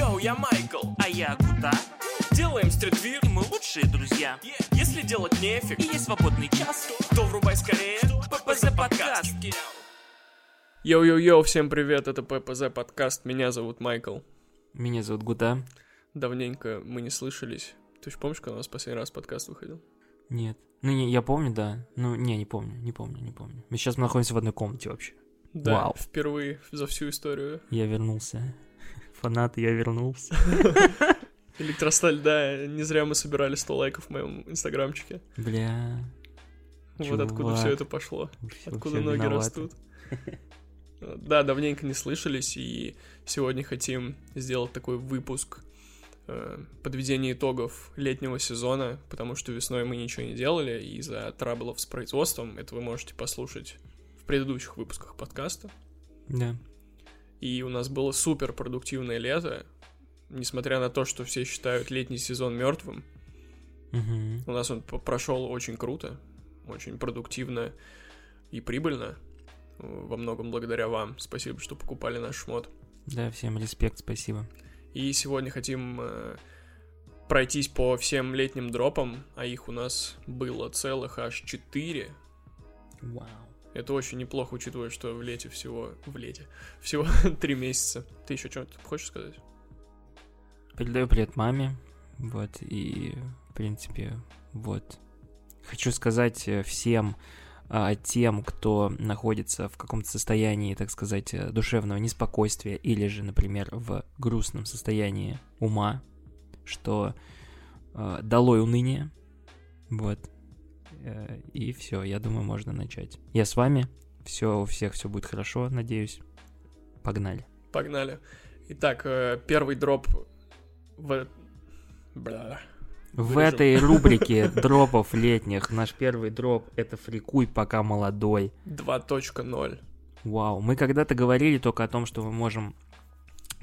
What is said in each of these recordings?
Йоу, я Майкл, а я Гута. Делаем streetwear, и мы лучшие друзья. Если делать нефиг, и есть свободный час, то врубай скорее ППЗ подкаст. Йоу-йоу-йоу, всем привет, это ППЗ подкаст, меня зовут Майкл. Меня зовут Гута. Давненько мы не слышались. Ты же помнишь, когда у нас последний раз подкаст выходил? Нет. Ну, не, я помню, да. Ну, не, не помню, не помню, не помню. Мы сейчас находимся в одной комнате вообще. Да, Вау. впервые за всю историю. Я вернулся. Фанат, я вернулся. Электросталь, да, не зря мы собирали 100 лайков в моем инстаграмчике. Бля. Вот откуда Чувак. все это пошло. всё- Откуда всё ноги виноваты. растут. Да, давненько не слышались, и сегодня хотим сделать такой выпуск э, подведения итогов летнего сезона, потому что весной мы ничего не делали, из-за траблов с производством, это вы можете послушать в предыдущих выпусках подкаста. Да. И у нас было супер продуктивное лето, несмотря на то, что все считают летний сезон мертвым, Мгм. у нас он прошел очень круто, очень продуктивно и прибыльно. э, Во многом благодаря вам. Спасибо, что покупали наш шмот. Да, всем респект, спасибо. И сегодня хотим э, пройтись по всем летним дропам, а их у нас было целых аж 4. Вау. Это очень неплохо, учитывая, что в лете всего... В лете. Всего 3 месяца. Ты еще что-то хочешь сказать? Передаю привет маме. Вот, и, в принципе, вот. Хочу сказать э, всем а, тем, кто находится в каком-то состоянии, так сказать, э, душевного неспокойствия или же, например, в грустном состоянии ума, что э, долой уныние. Вот. Э, И все, я думаю, можно начать. Я с вами. Все, у всех все будет хорошо, надеюсь. Погнали. Погнали. Итак, э, первый дроп в... Бля. В Вырежем. этой рубрике дропов летних наш первый дроп это фрикуй пока молодой. 2.0. Вау, мы когда-то говорили только о том, что мы можем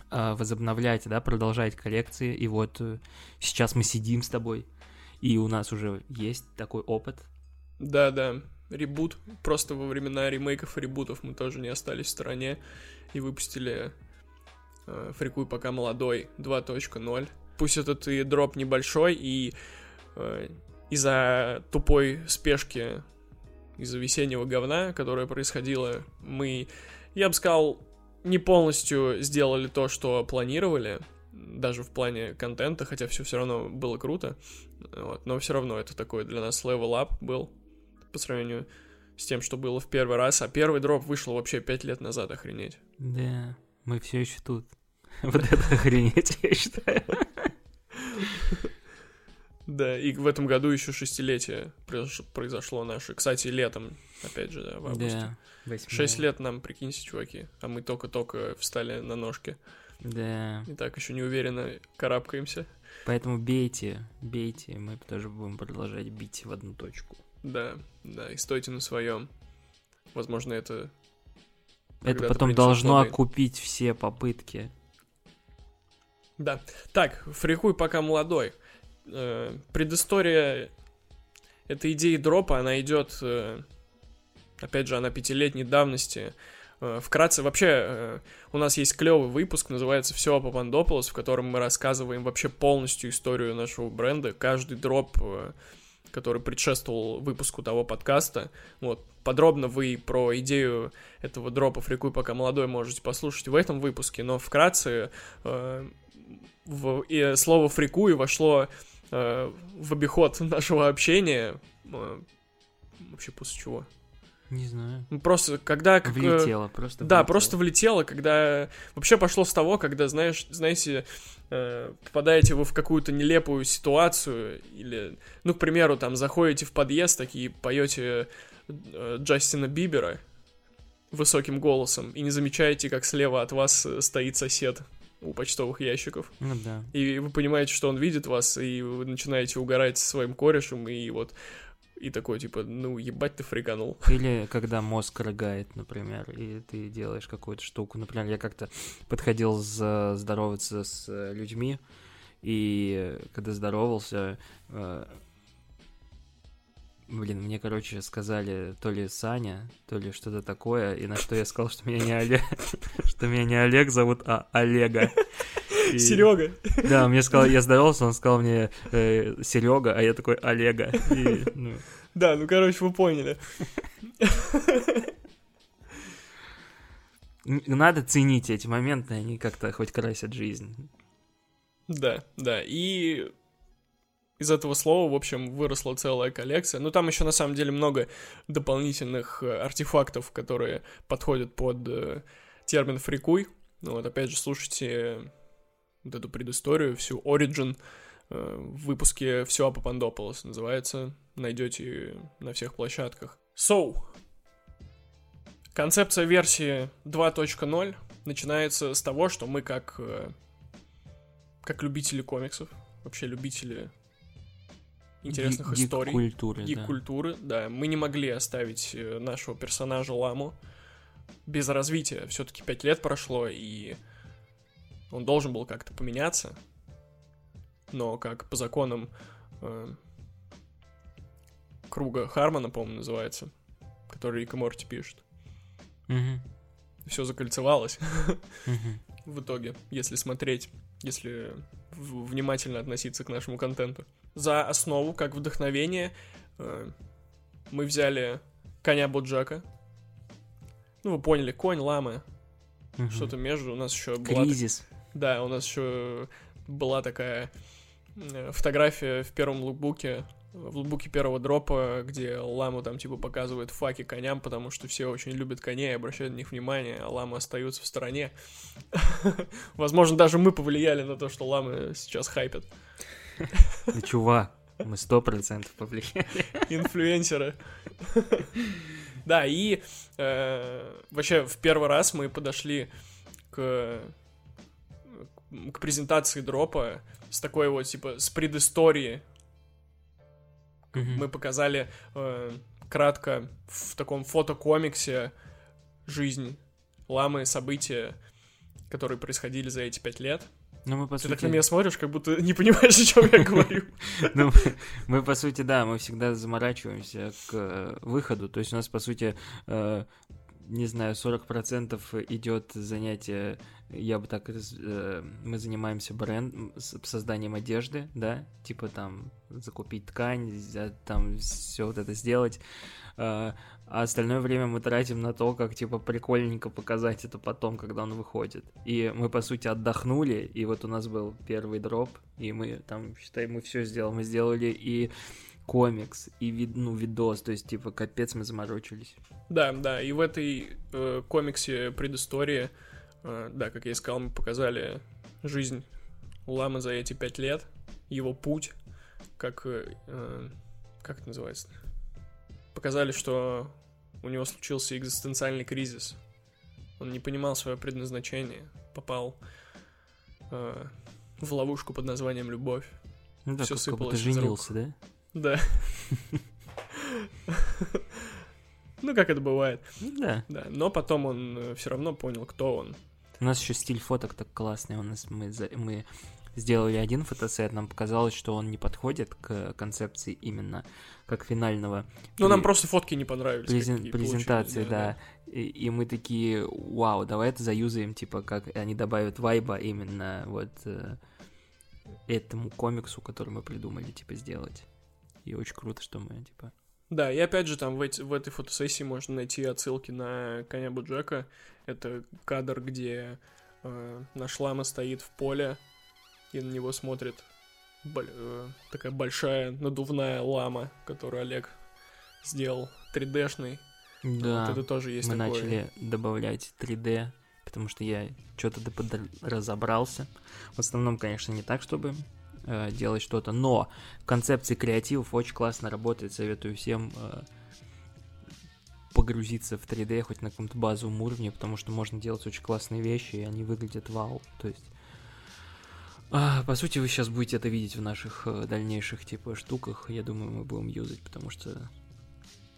э, возобновлять, да, продолжать коллекции, и вот э, сейчас мы сидим с тобой, и у нас уже есть такой опыт. Да-да, ребут. Просто во времена ремейков и ребутов мы тоже не остались в стороне и выпустили э, Фрикуй пока молодой 2.0. Пусть этот и дроп небольшой, и э, из-за тупой спешки, из-за весеннего говна, которое происходило, мы, я бы сказал, не полностью сделали то, что планировали, даже в плане контента, хотя все все равно было круто. Вот, но все равно это такой для нас level up был по сравнению с тем, что было в первый раз. А первый дроп вышел вообще пять лет назад, охренеть. Да, мы все еще тут. Вот это охренеть, я считаю. Да, и в этом году еще шестилетие произош- произошло наше. Кстати, летом, опять же, да, в августе. Да. Шесть лет нам, прикиньте, чуваки, а мы только-только встали на ножки. Да. И так еще не уверенно карабкаемся. Поэтому бейте, бейте, мы тоже будем продолжать бить в одну точку. Да, да, и стойте на своем. Возможно, это... Это потом должно плоды. окупить все попытки. Да. Так, фрикуй пока молодой. Э, предыстория этой идеи дропа, она идет, э, опять же, она пятилетней давности. Э, вкратце, вообще, э, у нас есть клевый выпуск, называется «Все о Папандополос», в котором мы рассказываем вообще полностью историю нашего бренда, каждый дроп, э, который предшествовал выпуску того подкаста. Вот, подробно вы про идею этого дропа «Фрикуй пока молодой» можете послушать в этом выпуске, но вкратце в, и слово «фрикуй» вошло в обиход нашего общения. вообще после чего? Не знаю. Ну, Просто когда... как, э, Влетело, просто Да, влетело. просто влетело, когда... Вообще пошло с того, когда, знаешь, знаете, э, попадаете вы в какую-то нелепую ситуацию, или, ну, к примеру, там, заходите в подъезд, такие поете э, Джастина Бибера высоким голосом, и не замечаете, как слева от вас э, стоит сосед у почтовых ящиков. Ну да. И вы понимаете, что он видит вас, и вы начинаете угорать со своим корешем, и вот... И такой, типа, ну, ебать ты фриканул. Или когда мозг рыгает, например, и ты делаешь какую-то штуку. Например, я как-то подходил за- здороваться с людьми, и когда здоровался, э, Блин, мне, короче, сказали то ли Саня, то ли что-то такое, и на что я сказал, что меня не Олег, что меня не Олег зовут, а Олега. И- Серега. Да, мне сказал, я здоровался, он сказал мне э, Серега, а я такой Олега. И, ну, Да, ну, короче, вы поняли. надо ценить эти моменты, они как-то хоть красят жизнь. Да, да. И из этого слова, в общем, выросла целая коллекция. Ну, там еще на самом деле много дополнительных э, артефактов, которые подходят под э, термин фрикуй. Ну, вот опять же, слушайте вот эту предысторию, всю Origin э, в выпуске «Все о Папандополос» называется. Найдете на всех площадках. So, концепция версии 2.0 начинается с того, что мы как э, как любители комиксов, вообще любители интересных Гик- историй, гик-культуры, и да. культуры, да, мы не могли оставить э, нашего персонажа Ламу без развития. Все-таки пять лет прошло, и он должен был как-то поменяться. Но как по законам э, круга Хармона, по-моему, называется, который Рик и Морти пишет, Мгм, все закольцевалось. мгм. в итоге, если смотреть, если внимательно относиться к нашему контенту. За основу, как вдохновение, э, мы взяли коня Боджака. Ну, вы поняли, конь, лама, Мгм. что-то между. У нас еще была... Кризис. Да, у нас еще была такая э, фотография в первом лукбуке, в лукбуке первого дропа, где ламу там типа показывают факи коням, потому что все очень любят коней и обращают на них внимание, а ламы остаются в стороне. Возможно, даже мы повлияли на то, что ламы сейчас хайпят. Да, чувак, мы сто процентов повлияли. Инфлюенсеры. Да, и э, вообще в первый раз мы подошли к, к презентации дропа с такой вот, типа, с предыстории. Мы показали э, кратко в таком фотокомиксе жизнь ламы, события, которые происходили за эти пять лет. Ну, мы, по Ты так сути, на меня смотришь, как будто не понимаешь, о чем я говорю. ну, мы- мы, по сути, да, мы всегда заморачиваемся к э, выходу. То есть у нас, по сути, э, не знаю, 40% идет занятие, я бы так, э, мы занимаемся бренд, созданием одежды, да, типа там закупить ткань, там все вот это сделать, Э, а остальное время мы тратим на то, как, типа, прикольненько показать это потом, когда он выходит. И мы, по сути, отдохнули, и вот у нас был первый дроп, и мы там, считай, мы все сделали. Мы сделали и комикс, и вид, ну, видос, то есть, типа, капец, мы заморочились. Да, да, и в этой э, комиксе предыстории, э, да, как я и сказал, мы показали жизнь Ламы за эти пять лет, его путь, как, э, как это называется? Показали, что у него случился экзистенциальный кризис. Он не понимал свое предназначение, попал э, в ловушку под названием любовь. Ну, да, Всё как, как будто сыпалось из рук. женился, да? Да. Ну, как это бывает. Да. Да, но потом он все равно понял, кто он. У нас еще стиль фоток так классный. У нас мы, мы сделали один фотосет, нам показалось, что он не подходит к концепции именно как финального. Ну, нам И- просто фотки не понравились. презен- презентации, получились, да. И, и мы такие, вау, давай это заюзаем, типа, как они добавят вайба именно вот э, этому комиксу, который мы придумали, типа, сделать. И очень круто, что мы, типа... Да, и опять же, там в, эти- в этой фотосессии можно найти отсылки на коня Буджека. Это кадр, где э, наш лама стоит в поле, и на него смотрит боль- э, такая большая надувная лама, которую Олег сделал 3D-шный. Да, Вот это тоже есть мы такое. начали добавлять 3D, потому что я что-то разобрался. В основном, конечно, не так, чтобы э, делать что-то, но концепции креативов очень классно работает, советую всем э, погрузиться в 3D хоть на каком-то базовом уровне, потому что можно делать очень классные вещи, и они выглядят вау. То есть, а, по сути, вы сейчас будете это видеть в наших э, дальнейших типа штуках. Я думаю, мы будем юзать, потому что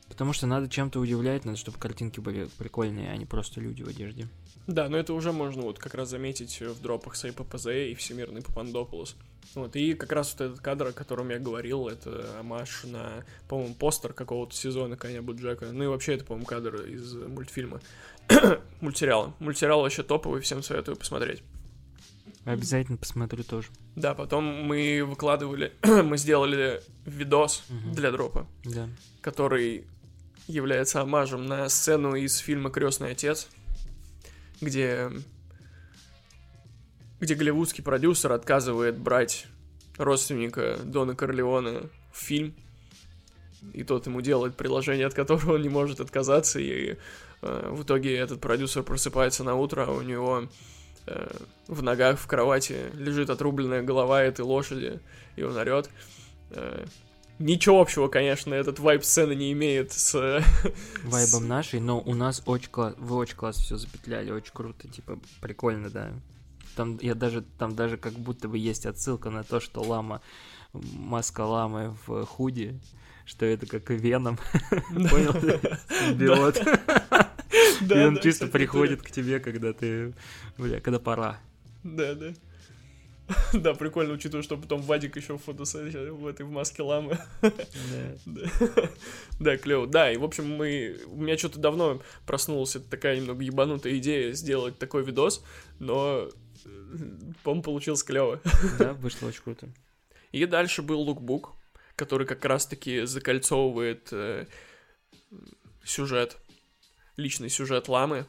Потому что надо чем-то удивлять, надо, чтобы картинки были прикольные, а не просто люди в одежде. Да, но это уже можно вот как раз заметить в дропах Сей ППЗ и Всемирный Папандополос. Вот, и как раз вот этот кадр, о котором я говорил, это амаш на, по-моему, постер какого-то сезона Коня Буджека. Ну и вообще это, по-моему, кадр из мультфильма. Мультсериала. Мультсериал вообще топовый, всем советую посмотреть. Обязательно посмотрю тоже. Да, потом мы выкладывали, мы сделали видос Мгм. для дропа, Да. который является омажем на сцену из фильма Крестный отец, где где голливудский продюсер отказывает брать родственника Дона Корлеона в фильм, и тот ему делает приложение, от которого он не может отказаться, и э, в итоге этот продюсер просыпается на утро, а у него э, в ногах в кровати лежит отрубленная голова этой лошади, и он орет. Э, ничего общего, конечно, этот вайп сцены не имеет с... Вайбом нашей, но у нас очень класс, вы очень классно все запетляли, очень круто, типа, прикольно, да. Там, я даже, там даже как будто бы есть отсылка на то, что лама, маска ламы в худи, что это как веном, понял? Симбиот. И он чисто приходит к тебе, когда ты, бля, когда пора. Да, да. Да, прикольно, учитывая, что потом Вадик еще в фотосессии в этой в маске ламы. Да, клево. Да, и в общем, мы... У меня что-то давно проснулась такая немного ебанутая идея сделать такой видос, но, по-моему, получилось клево. Да, вышло очень круто. И дальше был лукбук, который как раз-таки закольцовывает э, сюжет, личный сюжет ламы.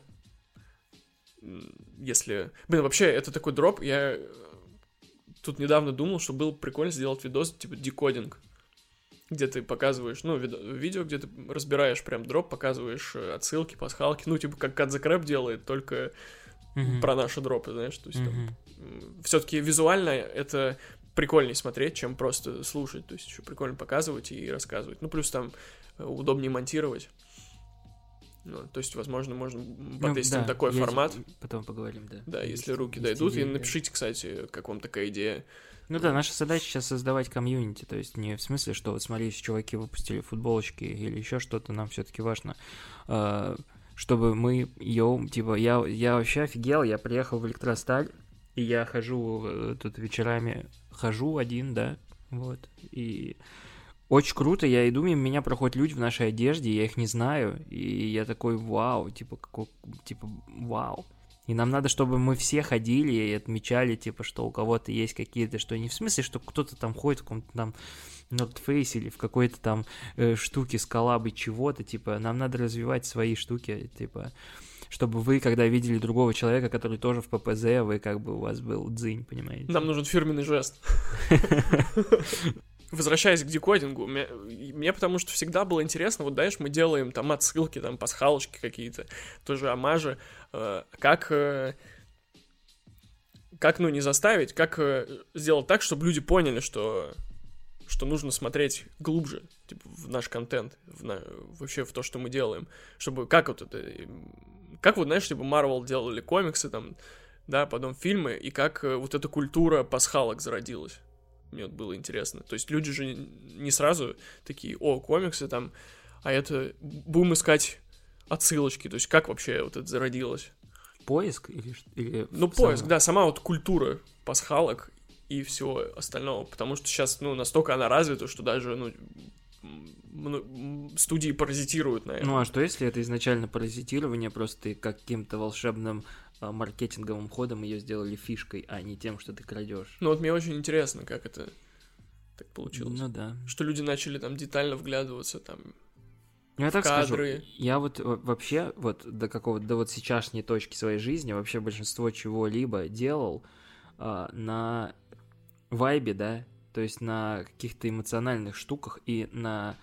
Если... Блин, вообще, это такой дроп, я э, тут недавно думал, что было бы прикольно сделать видос, типа, декодинг, где ты показываешь, ну, видо- видео, где ты разбираешь прям дроп, показываешь э, отсылки, пасхалки, ну, типа, как the Crab делает, только Мгм. про наши дропы, знаешь, то есть там Мгм. все-таки визуально это прикольнее смотреть, чем просто слушать. То есть еще прикольно показывать и рассказывать. Ну, плюс там э, удобнее монтировать. Ну, то есть, возможно, можно Ну, потестим да, такой формат. Потом поговорим, да. Да, Есть- если руки есть дойдут. И идеи, да. напишите, кстати, как вам такая идея. Ну да, наша задача сейчас создавать комьюнити, то есть не в смысле, что вот смотри, чуваки выпустили футболочки или еще что-то, нам все-таки важно, э, чтобы мы, йоу, типа, я, я вообще офигел, я приехал в Электросталь, и я хожу э, тут вечерами, хожу один, да, вот, и очень круто, я иду, мимо меня проходят люди в нашей одежде, я их не знаю, и я такой, вау, типа, какой, типа, вау. И нам надо, чтобы мы все ходили и отмечали, типа, что у кого-то есть какие-то, что не в смысле, что кто-то там ходит в каком-то там North Face или в какой-то там э, штуке с коллабой чего-то, типа, нам надо развивать свои штуки, типа, чтобы вы, когда видели другого человека, который тоже в ППЗ, вы как бы у вас был дзынь, понимаете? Нам нужен фирменный жест. Возвращаясь к декодингу, мне, мне потому что всегда было интересно, вот знаешь, мы делаем там отсылки, там пасхалочки какие-то, тоже омажи, э, как, э, как, ну, не заставить, как э, сделать так, чтобы люди поняли, что, что нужно смотреть глубже, типа, в наш контент, в на- вообще в то, что мы делаем, чтобы, как вот это, э, как вот, знаешь, типа, Marvel делали комиксы, там, да, потом фильмы, и как э, вот эта культура пасхалок зародилась. Мне вот было интересно. То есть люди же не сразу такие, о, комиксы там, а это будем искать отсылочки. То есть как вообще вот это зародилось? Поиск или... или Ну, сама- поиск, да, сама вот культура пасхалок и всего остального. Потому что сейчас, ну, настолько она развита, что даже, ну, студии паразитируют на этом. Ну а что если это изначально паразитирование, просто ты каким-то волшебным а, маркетинговым ходом ее сделали фишкой, а не тем, что ты крадешь? Ну, вот мне очень интересно, как это так получилось. Ну да. Что люди начали там детально вглядываться, там, Ну, я так кадры. скажу, я вот во- вообще вот до какого до вот сейчасшней точки своей жизни вообще большинство чего-либо делал а, на вайбе, да, то есть на каких-то эмоциональных штуках и на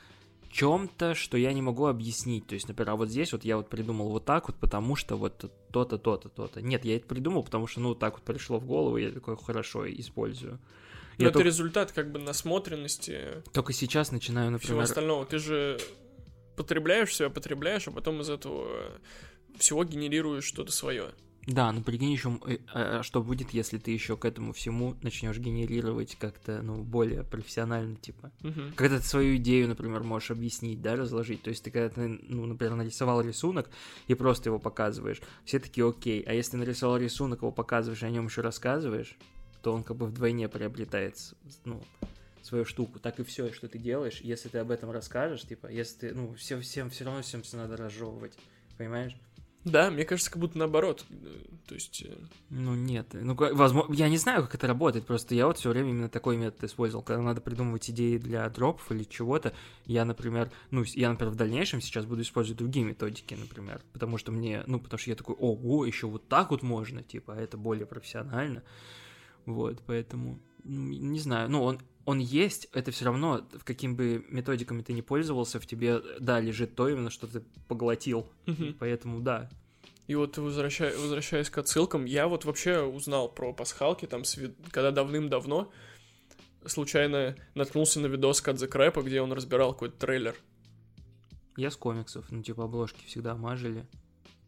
чем-то, что я не могу объяснить. То есть, например, а вот здесь вот я вот придумал вот так вот, потому что вот то-то, то-то, то-то. Нет, я это придумал, потому что, ну, так вот пришло в голову, я такой, хорошо, использую. Ну, Я это только, результат как бы насмотренности только сейчас начинаю, всего например... остального. Ты же потребляешь себя, потребляешь, а потом из этого всего генерируешь что-то свое. Да, ну прикинь еще, а что будет, если ты еще к этому всему начнешь генерировать как-то, ну, более профессионально, типа. Когда ты свою идею, например, можешь объяснить, да, разложить. То есть ты когда ты, ну, например, нарисовал рисунок и просто его показываешь, все такие окей. А если нарисовал рисунок, его показываешь, и о нем еще рассказываешь, то он как бы вдвойне приобретает, ну, свою штуку. Так и все, что ты делаешь, если ты об этом расскажешь, типа, если ты, ну, всем, всем все равно всем все надо разжевывать, понимаешь? Да, мне кажется, как будто наоборот. То есть... э, Ну нет, ну возможно, я не знаю, как это работает, просто я вот все время именно такой метод использовал, когда надо придумывать идеи для дропов или чего-то, я, например, ну, я, например, в дальнейшем сейчас буду использовать другие методики, например, потому что мне, ну, потому что я такой, ого, еще вот так вот можно, типа, а это более профессионально, вот, поэтому, ну, не знаю, ну, он, он есть, это все равно, каким бы методиками ты не пользовался, в тебе, да, лежит то именно, что ты поглотил, поэтому, да, И вот возвращая- возвращаясь к отсылкам, я вот вообще узнал про пасхалки, там, когда давным-давно случайно наткнулся на видос Кадзе Крэпа, где он разбирал какой-то трейлер. я с комиксов, ну, типа, обложки всегда мажили,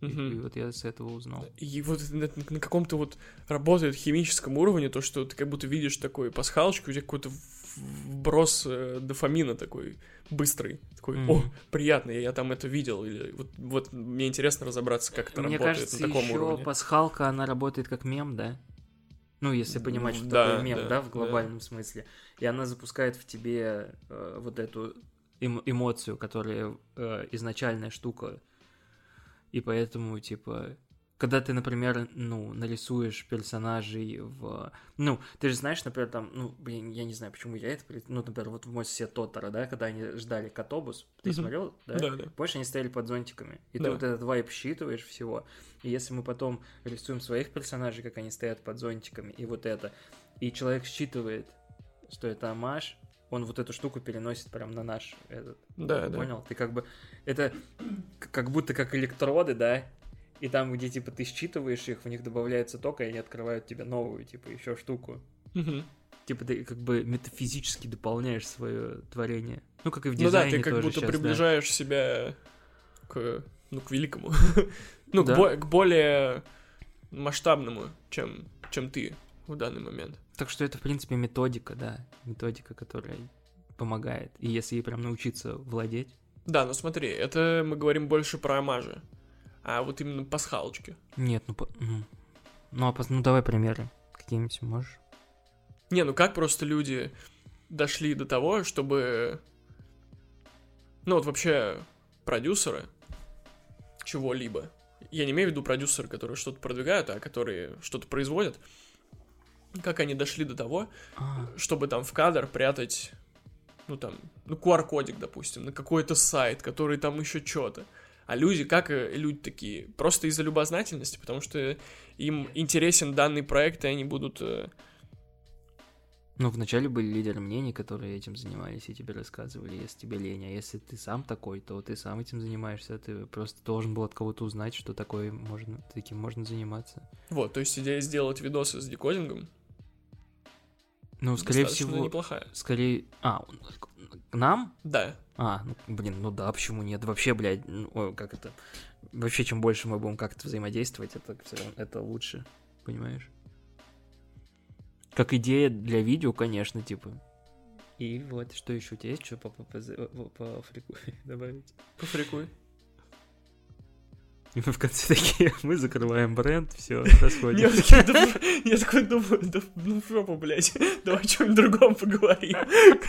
И- Мгм. И, вот я с этого узнал. И вот на, на каком-то вот работает химическом уровне то, что ты как будто видишь такой пасхалочку, у тебя какой-то вброс э, дофамина такой быстрый. Такой, Мгм. о, приятно, я там это видел. Или вот, вот мне интересно разобраться, как это Мне работает кажется, на таком еще уровне. пасхалка, она работает как мем, да? Ну, если понимать, что Да, такое мем, да, да, в да. глобальном смысле. И она запускает в тебе э, вот эту эм- эмоцию, которая э, изначальная штука. И поэтому, типа, когда ты, например, ну, нарисуешь персонажей в... Ну, ты же знаешь, например, там, ну, блин, я не знаю, почему я это... Ну, например, вот в мой сосед Тоттера, да, когда они ждали котобус, ты Мгм. смотрел, да? Да, да. Помнишь, они стояли под зонтиками, и Да. ты вот этот вайп считываешь всего. И если мы потом рисуем своих персонажей, как они стоят под зонтиками, и вот это, и человек считывает, что это амаш, он вот эту штуку переносит прям на наш этот. Да, да. Понял? Ты как бы... Это как будто как электроды, да? И там, где, типа, ты считываешь их, в них добавляется ток, и они открывают тебе новую, типа, еще штуку. Мгм. Типа, ты как бы метафизически дополняешь свое творение. Ну, как и в Ну да, дизайне ты как будто да. приближаешь себя к, ну, к великому. ну, Да. к, бо- к более масштабному, чем, чем ты в данный момент. Так что это, в принципе, методика, да. Методика, которая помогает. И если ей прям научиться владеть. Да, ну смотри, это мы говорим больше про амажи. А вот именно пасхалочки. Нет, ну... по- мгм. Ну, а ну давай примеры. Какие-нибудь можешь? Не, ну как просто люди дошли до того, чтобы... Ну вот вообще продюсеры чего-либо. Я не имею в виду продюсеры, которые что-то продвигают, а которые что-то производят. Как они дошли до того, А, чтобы там в кадр прятать, ну там, ну QR-кодик, допустим, на какой-то сайт, который там еще что-то. А люди, как э, люди такие? Просто из-за любознательности, потому что им интересен данный проект, и они будут... э, Ну, вначале были лидеры мнений, которые этим занимались и тебе рассказывали, если тебе лень. А если ты сам такой, то ты сам этим занимаешься. Ты просто должен был от кого-то узнать, что такое можно, таким можно заниматься. Вот, то есть идея сделать видосы с декодингом Ну, скорее всего... неплохая. Скорее... А, к нам? Да, А, ну, блин, ну да, почему нет? Вообще, блядь, ну, как это... Вообще, чем больше мы будем как-то взаимодействовать, это, всё равно- это лучше, понимаешь? Как идея для видео, конечно, типа. И вот, что еще? У тебя есть что по, по, по, по- по фрику добавить? пофрикуй. И мы в конце такие, мы закрываем бренд, все, да, я такой думаю, да ну жопу, блядь, давай о чем-нибудь другом поговорим.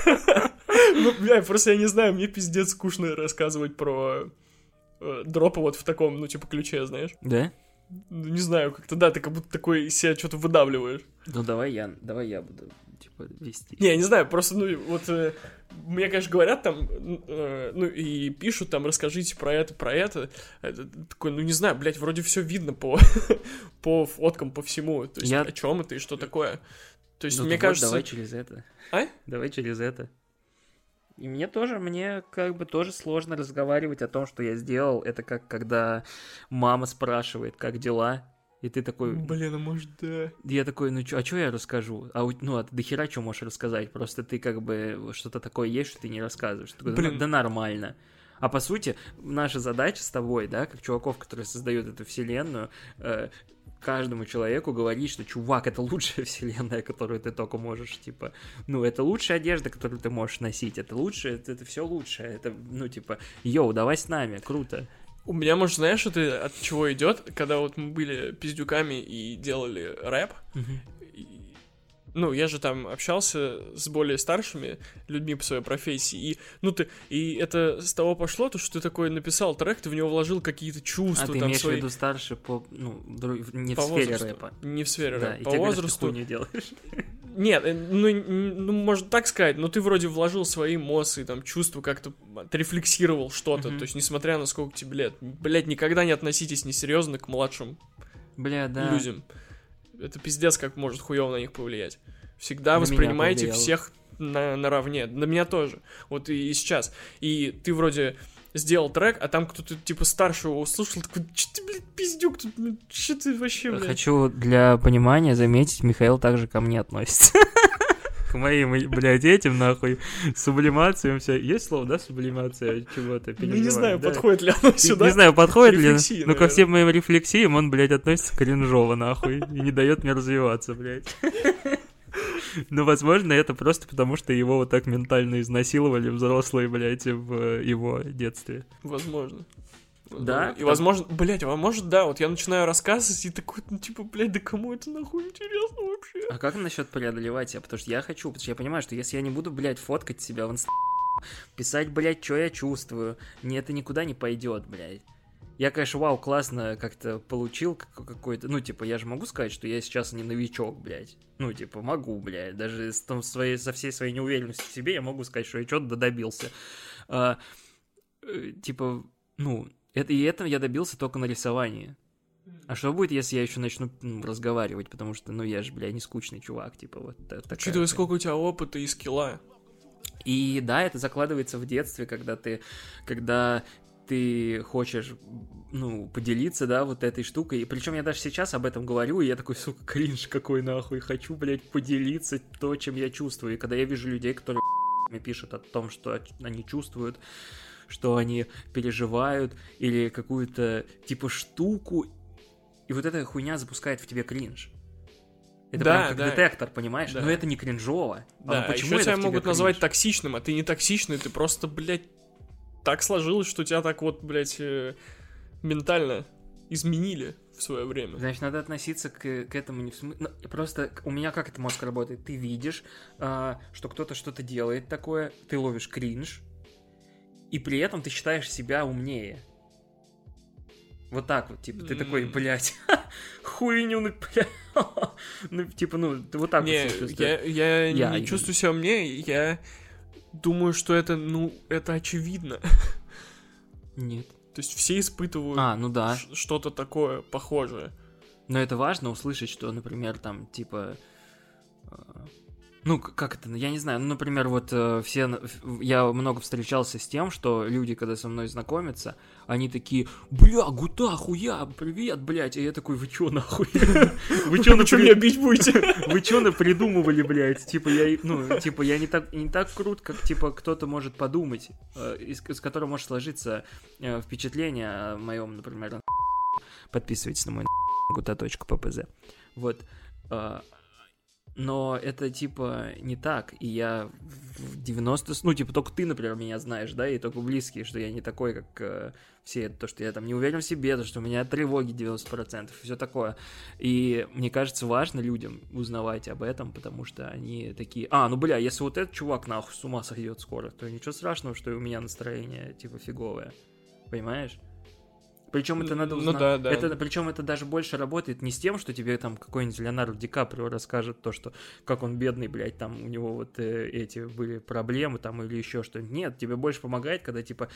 Ну, бля, просто я не знаю, мне пиздец скучно рассказывать про э, дропы вот в таком, ну, типа, ключе, знаешь. Да? Ну, Не знаю, как-то, да, ты как будто такой себя что-то выдавливаешь. Ну давай я, давай я буду, типа, вести. Не, я не знаю, просто, ну, вот э, мне, конечно, говорят там, э, ну, и пишут там, расскажите про это, про это. Это такой, ну, не знаю, блядь, вроде все видно по, по фоткам, по всему. То есть, Я- о чем это и что такое. То есть, Ну, мне вот, кажется... Давай через это. А? Давай через это. И мне тоже, мне как бы тоже сложно разговаривать о том, что я сделал. Это как когда мама спрашивает, как дела, и ты такой... Блин, а может, да. Я такой, ну чё, а что я расскажу? А ну, а ты до хера что можешь рассказать? Просто ты как бы что-то такое есть, что ты не рассказываешь. Такой, да, Блин. да нормально. А по сути, наша задача с тобой, да, как чуваков, которые создают эту вселенную, э, каждому человеку говорить, что чувак, это лучшая вселенная, которую ты только можешь, типа, ну, это лучшая одежда, которую ты можешь носить, это лучшее, это, это все лучшее, это, ну, типа, йоу, давай с нами, круто. У меня, может, знаешь, это от чего идет, когда вот мы были пиздюками и делали рэп, и ну, я же там общался с более старшими людьми по своей профессии, и, ну, ты, и это с того пошло, то, что ты такой написал трек, ты в него вложил какие-то чувства, А ты там, имеешь свои... в виду старше по, ну, не по в сфере возрасту. рэпа. Не в сфере Да, рэпа. По тебе говорят, ты возрасту... хуйню делаешь. Нет, э, ну, ну, можно так сказать, но ты вроде вложил свои эмоции, там, чувства, как-то отрефлексировал что-то, Мгм. то есть, несмотря на сколько тебе лет. Блять, никогда не относитесь несерьезно к младшим Бля, да. людям. Это пиздец, как может хуево на них повлиять. Всегда На воспринимайте всех на, наравне. На меня тоже. Вот и, и сейчас. И ты вроде сделал трек, а там кто-то типа старшего услышал, такой, че ты, блядь, пиздюк, тут, че ты вообще, блядь? Хочу для понимания заметить, Михаил также ко мне относится. К моим, блядь, этим, нахуй, сублимациям вся. Есть слово, да, сублимация чего-то? Ну, не знаю, Да. подходит ли оно сюда. Не знаю, подходит ли, но ко наверное. всем моим рефлексиям он, блядь, относится кринжово, нахуй, и не дает мне развиваться, блядь. Ну, возможно, это просто потому, что его вот так ментально изнасиловали взрослые, блядь, в его детстве. Возможно. Да? И возможно, блядь, а может, да, вот я начинаю рассказывать, и такой, ну, типа, блядь, да кому это нахуй интересно вообще? А как насчет преодолевать себя? Потому что я хочу, потому что я понимаю, что если я не буду, блядь, фоткать себя в инст... писать, блядь, что я чувствую, мне это никуда не пойдет, блядь. Я, конечно, вау, классно как-то получил как- какой-то... Ну, типа, я же могу сказать, что я сейчас не новичок, блядь. Ну, типа, могу, блядь. Даже с, там, своей, со всей своей неуверенностью в себе я могу сказать, что я что-то добился. А, э, типа, ну, это, и это я добился только на рисовании. А что будет, если я еще начну ну, разговаривать? Потому что, ну, я же, бля, не скучный чувак, типа, вот та- такая Учитывая, сколько у тебя опыта и скилла. И да, это закладывается в детстве, когда ты, когда ты хочешь, ну, поделиться, да, вот этой штукой. И причем я даже сейчас об этом говорю, и я такой, сука, кринж какой нахуй, хочу, блядь, поделиться то, чем я чувствую. И когда я вижу людей, которые мне пишут о том, что они чувствуют, что они переживают, или какую-то, типа, штуку, и вот эта хуйня запускает в тебе кринж. Это Да, прям как да. детектор, понимаешь? Да. Но это не кринжово. Да, а а почему еще тебя могут кринж? назвать токсичным, а ты не токсичный, ты просто, блядь, так сложилось, что тебя так вот, блядь, э, ментально изменили в свое время. Значит, надо относиться к, к этому не в смысле... Просто к- у меня как это мозг работает? Ты видишь, а, что кто-то что-то делает такое, ты ловишь кринж, и при этом ты считаешь себя умнее. Вот так вот, типа, ты такой, М. блядь, хуйню, ну, бля. Ну, типа, ну, ты вот так не, вот я, я, Я не именно. чувствую себя умнее, я думаю, что это, ну, это очевидно. Нет. То есть все испытывают А, ну да. что-то такое похожее. Но это важно услышать, что, например, там, типа... Ну, как это, я не знаю, ну, например, вот э, все, на- я много встречался с тем, что люди, когда со мной знакомятся, они такие, бля, гута, хуя, привет, блядь, и я такой, вы чё, нахуй? Вы чё, напри- меня бить будете? вы чё напридумывали, блядь? Типа, я, ну, типа, я не так, не так крут, как, типа, кто-то может подумать, э, из, из которого может сложиться э, впечатление о моем, например, подписывайтесь на мой guta.ppz. Вот. Но это, типа, не так, и я в 90... с- Ну, типа, только ты, например, меня знаешь, да, и только близкие, что я не такой, как э, все, то, что я там не уверен в себе, то, что у меня тревоги 90%, все такое. И мне кажется, важно людям узнавать об этом, потому что они такие, а, ну, бля, если вот этот чувак нахуй с ума сойдет скоро, то ничего страшного, что у меня настроение, типа, фиговое. Понимаешь? Причем это надо Ну узнать. да, да. Это, причем это даже больше работает не с тем, что тебе там какой-нибудь Леонардо Ди Каприо расскажет то, что как он бедный, блядь, там у него вот э, эти были проблемы там или еще что-нибудь. Нет, тебе больше помогает, когда типа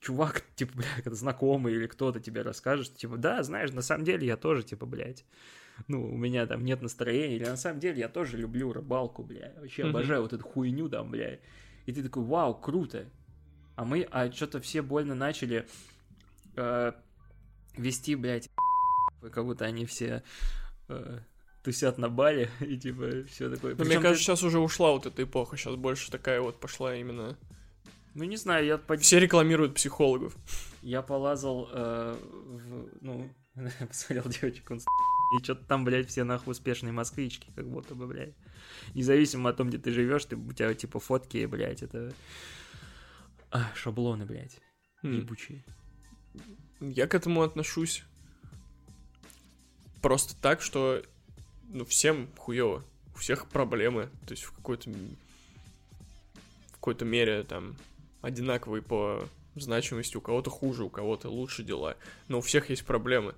чувак, типа, блядь, знакомый или кто-то тебе расскажет, что, типа, да, знаешь, на самом деле я тоже, типа, блядь, ну, у меня там нет настроения, или на самом деле я тоже люблю рыбалку, бля, вообще Мгм. обожаю вот эту хуйню там, бля. И ты такой, вау, круто. А мы, а что-то все больно начали э, вести, блядь, как будто они все э, тусят на бале и типа все такое. Но мне Причём кажется, ты- сейчас уже ушла вот эта эпоха, сейчас больше такая вот пошла именно... ну не знаю, я по- Все рекламируют психологов. Я полазал, э, в, ну, посмотрел девочек, он и что-то там, блядь, все нахуй успешные москвички, как будто бы, блядь. Независимо от том, где ты живешь, ты, у тебя типа фотки, блядь, это а, шаблоны, блядь, ебучие. Я к этому отношусь просто так, что ну, всем хуево. у всех проблемы, то есть в какой-то в какой-то мере там одинаковые по значимости, у кого-то хуже, у кого-то лучше дела, но у всех есть проблемы.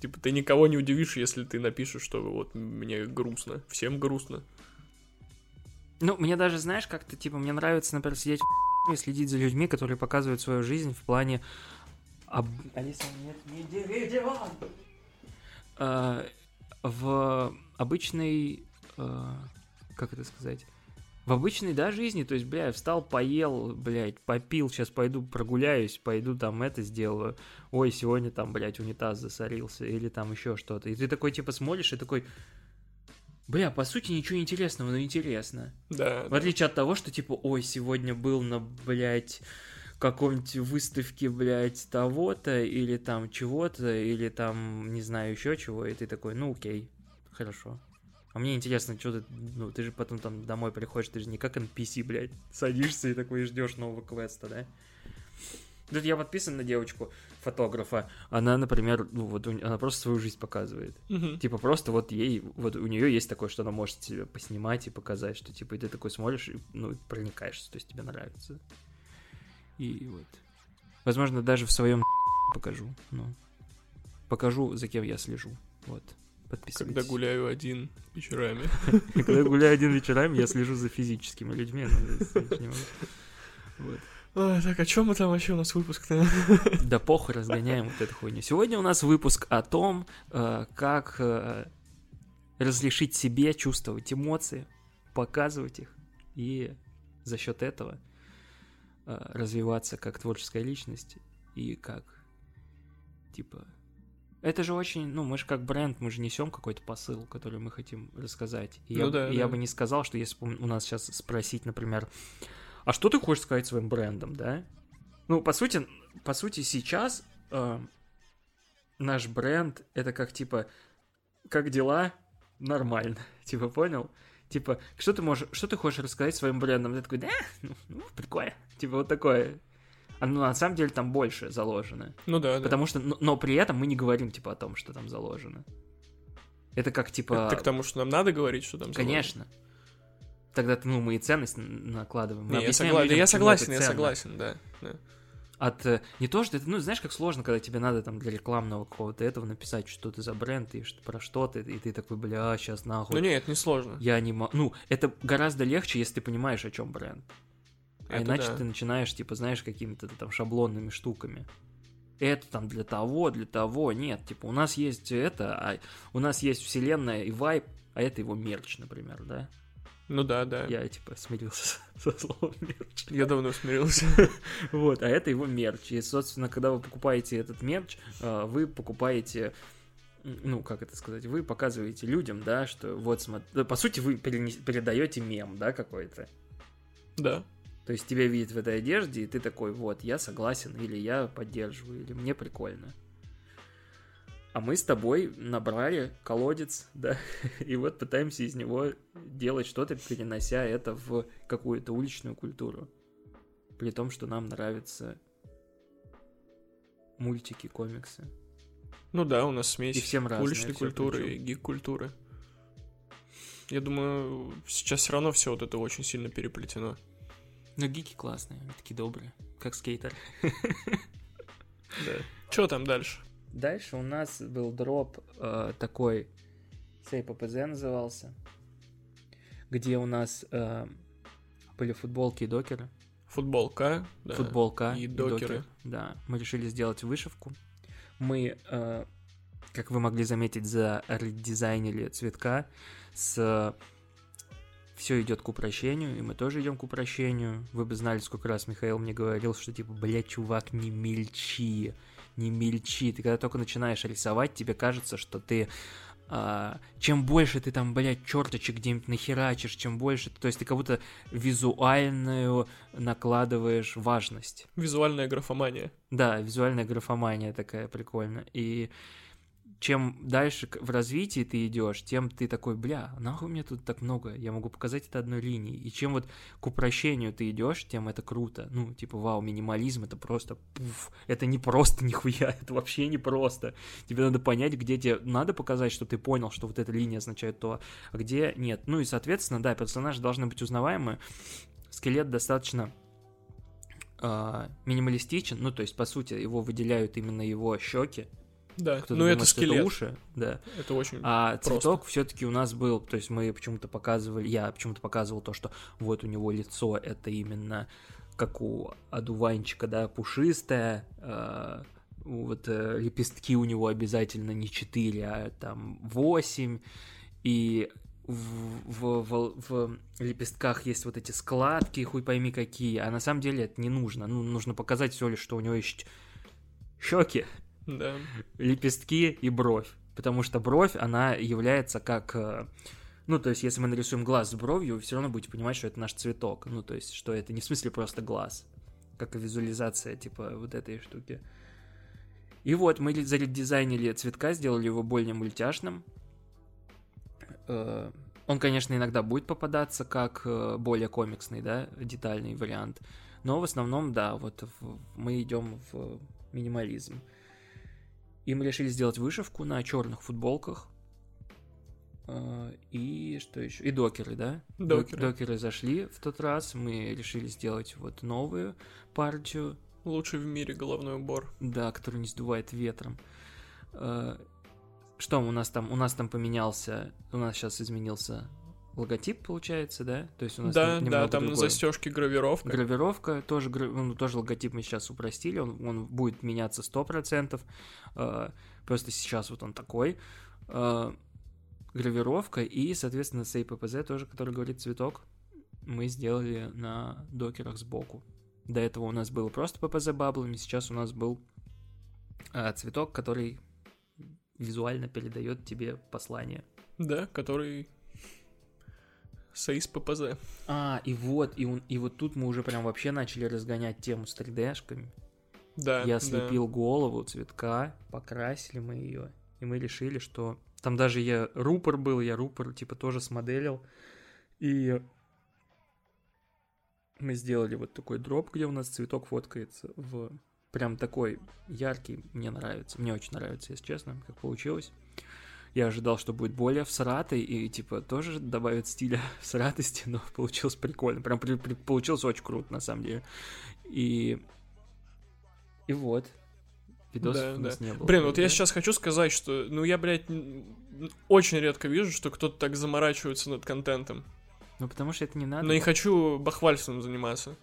Типа ты никого не удивишь, если ты напишешь, что вот мне грустно, всем грустно. Ну, мне даже, знаешь, как-то, типа, мне нравится, например, сидеть и следить за людьми, которые показывают свою жизнь в плане... Об... Алиса, нет, диван! А, в обычной... а, как это сказать? В обычной, да, жизни, то есть, бля, встал, поел, блядь, попил, сейчас пойду прогуляюсь, пойду там это сделаю. Ой, сегодня там, блядь, унитаз засорился, или там еще что-то. И ты такой, типа, смотришь и такой, бля, по сути, ничего интересного, но интересно. Да. В отличие от того, что, типа, ой, сегодня был на, блядь, каком-нибудь выставке, блядь, того-то, или там чего-то, или там, не знаю, еще чего, и ты такой, ну окей, хорошо. А мне интересно, что ты, ну, ты же потом там домой приходишь, ты же не как NPC, блядь, садишься и такой ждешь нового квеста, да? Тут я подписан на девочку, фотографа. Она, например, ну вот она просто свою жизнь показывает. Мгм. Типа просто вот ей, вот у нее есть такое, что она может себе поснимать и показать, что типа и ты такой смотришь и ну проникаешься, то есть тебе нравится. И вот. Возможно, даже в своем покажу. Ну. Покажу, за кем я слежу. Вот. Подписывайтесь. Когда гуляю один вечерами. Когда гуляю один вечерами, я слежу за физическими людьми. Вот. Ой, так, о чем мы там вообще у нас выпуск-то? Да похуй, разгоняем вот эту хуйню. Сегодня у нас выпуск о том, э, как э, разрешить себе чувствовать эмоции, показывать их, и за счет этого э, развиваться как творческая личность и как, типа... Это же очень, ну, мы же как бренд, мы же несем какой-то посыл, который мы хотим рассказать. И Ну я, да, я да. бы не сказал, что если бы у нас сейчас спросить, например, а что ты хочешь сказать своим брендом, да? Ну, по сути, по сути, сейчас э, наш бренд это как типа, как дела? Нормально. Типа, понял? Типа, что ты можешь, что ты хочешь рассказать своим брендом? Ты такой, да, ну, ну, прикольно. Типа, вот такое. А ну, на самом деле там больше заложено. Ну да, да. Потому что, но, но при этом мы не говорим, типа, о том, что там заложено. Это как, типа... Это к тому, что нам надо говорить, что там заложено? Тогда, ну, мы и ценность накладываем. Мы Не, я, согла- людям, я согласен, я согласен, да. да. От э, не то, что это, ну, знаешь, как сложно, когда тебе надо там для рекламного какого-то этого написать, что ты за бренд и что, про что ты, и ты такой, бля, сейчас нахуй. Ну не, это не сложно. Я не могу. Ну, это гораздо легче, если ты понимаешь, о чем бренд. А Это иначе да. ты начинаешь, типа, знаешь, какими-то там шаблонными штуками. Это там для того, для того. Нет, типа, у нас есть это, а у нас есть вселенная и вайп, а это его мерч, например, да? Ну да, да. Я, типа, смирился со словом мерч. Я давно смирился. Вот, а это его мерч. И, собственно, когда вы покупаете этот мерч, э, вы покупаете, ну, как это сказать, вы показываете людям, да, что вот, смотри, по сути, вы перенес- передаете мем, да, какой-то. Да. То есть тебя видят в этой одежде, и ты такой, вот, я согласен, или я поддерживаю, или мне прикольно. А мы с тобой набрали колодец, да, и вот пытаемся из него делать что-то, перенося это в какую-то уличную культуру. При том, что нам нравятся мультики, комиксы. Ну да, у нас смесь И всем разное уличной всё культуры причём. и гик-культуры. Я думаю, сейчас все равно все вот это очень сильно переплетено. Но гики классные, они такие добрые, как скейтер. Да. Че там дальше? Дальше у нас был дроп э, такой, сей ППЗ назывался, где у нас э, были футболки и докеры. Футболка. да. Футболка и и, докеры. докер. Да, мы решили сделать вышивку. Мы, э, как вы могли заметить, заредизайнили цветка с все идет к упрощению, и мы тоже идем к упрощению. Вы бы знали, сколько раз Михаил мне говорил, что типа, блядь, чувак, не мельчи, не мельчи. Ты когда только начинаешь рисовать, тебе кажется, что ты а, чем больше ты там, блядь, черточек где-нибудь нахерачишь, чем больше, то есть ты как будто визуальную накладываешь важность. Визуальная графомания. Да, визуальная графомания такая прикольная. И чем дальше в развитии ты идешь, тем ты такой, бля, нахуй мне тут так много, я могу показать это одной линией. И чем вот к упрощению ты идешь, тем это круто. Ну, типа, вау, минимализм это просто, пуф, это не просто нихуя, это вообще не просто. Тебе надо понять, где тебе надо показать, что ты понял, что вот эта линия означает то, а где нет. Ну и, соответственно, да, персонажи должны быть узнаваемы. Скелет достаточно а, минималистичен, ну, то есть, по сути, его выделяют именно его щеки. Да, Кто-то ну это скелет. уши, да. Это очень... А Просто. цветок все-таки у нас был, то есть мы почему-то показывали, я почему-то показывал то, что вот у него лицо это именно как у одуванчика, да, пушистое, э, вот э, лепестки у него обязательно не 4, а там 8, и в, в, в, в лепестках есть вот эти складки, хуй пойми какие, а на самом деле это не нужно, ну, нужно показать всего лишь, что у него есть щеки, Да. лепестки и бровь. Потому что бровь, она является как... э, Ну, то есть, если мы нарисуем глаз с бровью, все равно будете понимать, что это наш цветок. Ну, то есть, что это не в смысле просто глаз. Как и визуализация, типа, вот этой штуки. И вот, мы ли- заредизайнили цветка, сделали его более мультяшным. Э, Он, конечно, иногда будет попадаться как э, более комиксный, да, детальный вариант. Но в основном, да, вот мы идем в минимализм. И мы решили сделать вышивку на черных футболках. Э, И что еще? И докеры, да? Док- Докеры. Докеры зашли в тот раз. Мы решили сделать вот новую партию, Лучший в мире головной убор. да, который не сдувает ветром. Э, Что у нас там? У нас там поменялся, у нас сейчас изменился логотип, получается, да? То есть у нас Да, да, там на другой. застежке гравировка. Гравировка, тоже, ну, тоже логотип мы сейчас упростили, он, он будет меняться 100%, э, просто сейчас вот он такой. Э, гравировка и, соответственно, PPZ тоже, который говорит цветок, мы сделали на докерах сбоку. До этого у нас было просто PPZ баблами, сейчас у нас был э, цветок, который визуально передает тебе послание. Да, который... Сейс ППЗ. А, и вот, и, он- и вот тут мы уже прям вообще начали разгонять тему с 3D-шками. Да, Я да. слепил голову цветка, покрасили мы ее, и мы решили, что... Там даже я рупор был, я рупор типа тоже смоделил, и мы сделали вот такой дроп, где у нас цветок фоткается в прям такой яркий, мне нравится, мне очень нравится, если честно, как получилось. Я ожидал, что будет более всратый и, типа, тоже добавит стиля всратости, но получилось прикольно. Прям при- при- получилось очень круто, на самом деле. И... И вот. Видосов Да, у нас не было. Блин, вот я Да? сейчас хочу сказать, что, ну, я, блядь, очень редко вижу, что кто-то так заморачивается над контентом. Ну, потому что это не надо. Но не хочу бахвальством заниматься.